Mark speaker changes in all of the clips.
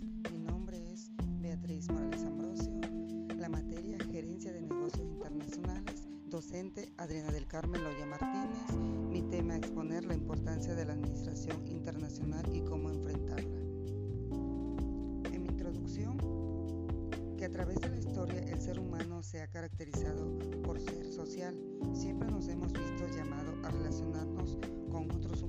Speaker 1: Mi nombre es Beatriz Morales Ambrosio, la materia Gerencia de Negocios Internacionales, docente Adriana del Carmen Loya Martínez. Mi tema exponer la importancia de la administración internacional y cómo enfrentarla. En mi introducción, que a través de la historia el ser humano se ha caracterizado por ser social. Siempre nos hemos visto llamado a relacionarnos con otros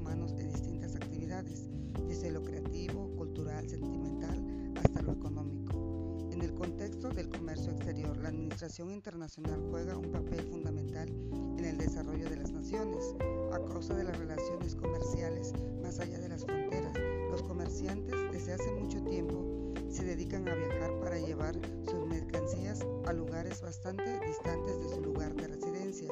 Speaker 1: del comercio exterior, la administración internacional juega un papel fundamental en el desarrollo de las naciones, a causa de las relaciones comerciales más allá de las fronteras. Los comerciantes desde hace mucho tiempo se dedican a viajar para llevar sus mercancías a lugares bastante distantes de su lugar de residencia.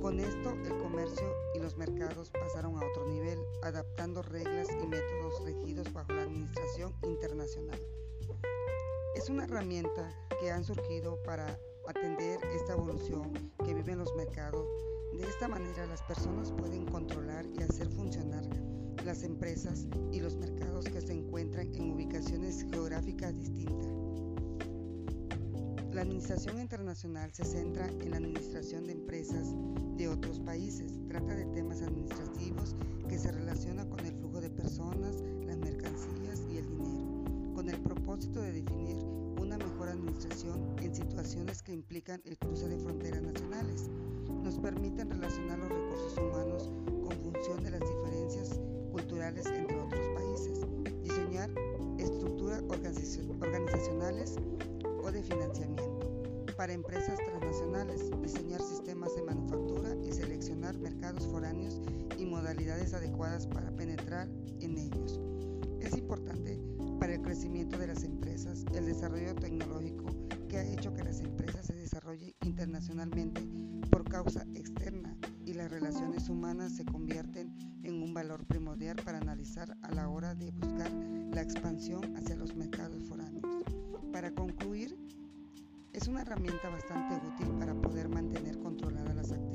Speaker 1: Con esto el comercio y los mercados pasaron a otro nivel, adaptando reglas y métodos regidos bajo la administración internacional. Es una herramienta que han surgido para atender esta evolución que viven los mercados de esta manera las personas pueden controlar y hacer funcionar las empresas y los mercados que se encuentran en ubicaciones geográficas distintas. La administración internacional se centra en la administración de empresas de otros países. Trata de temas administrativos que se relacionan con el flujo de personas, las mercancías administración en situaciones que implican el cruce de fronteras nacionales nos permiten relacionar los recursos humanos con función de las diferencias culturales entre otros países, diseñar estructuras organizacionales o de financiamiento para empresas transnacionales, diseñar sistemas de manufactura y seleccionar mercados foráneos y modalidades adecuadas para penetrar en ellos. Es importante para el crecimiento de las empresas el desarrollo tecnológico que ha hecho que las empresas se desarrollen internacionalmente causa externa y las relaciones humanas se convierten en un valor primordial para analizar a la hora de buscar la expansión hacia los mercados foráneos. Para concluir, es una herramienta bastante útil para poder mantener controladas las actividades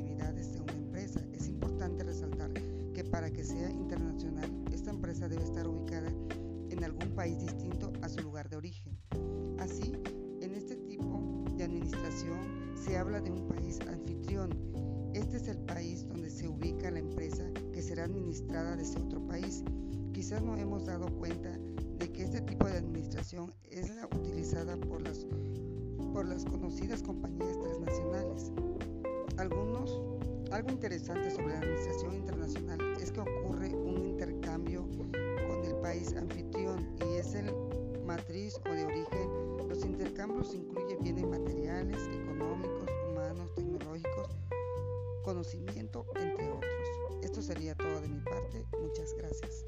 Speaker 1: para que sea internacional, esta empresa debe estar ubicada en algún país distinto a su lugar de origen. Así, en este tipo de administración, se habla de un país anfitrión. Este es el país donde se ubica la empresa que será administrada desde otro país. Quizás no hemos dado cuenta de que este tipo de administración es la utilizada por las, por las conocidas compañías transnacionales. Algunos, algo interesante sobre la administración internacional es que ocurre un intercambio con el país anfitrión y es el matriz o de origen. Los intercambios incluyen bienes materiales, económicos, humanos, tecnológicos, conocimiento, entre otros. Esto sería todo de mi parte. Muchas gracias.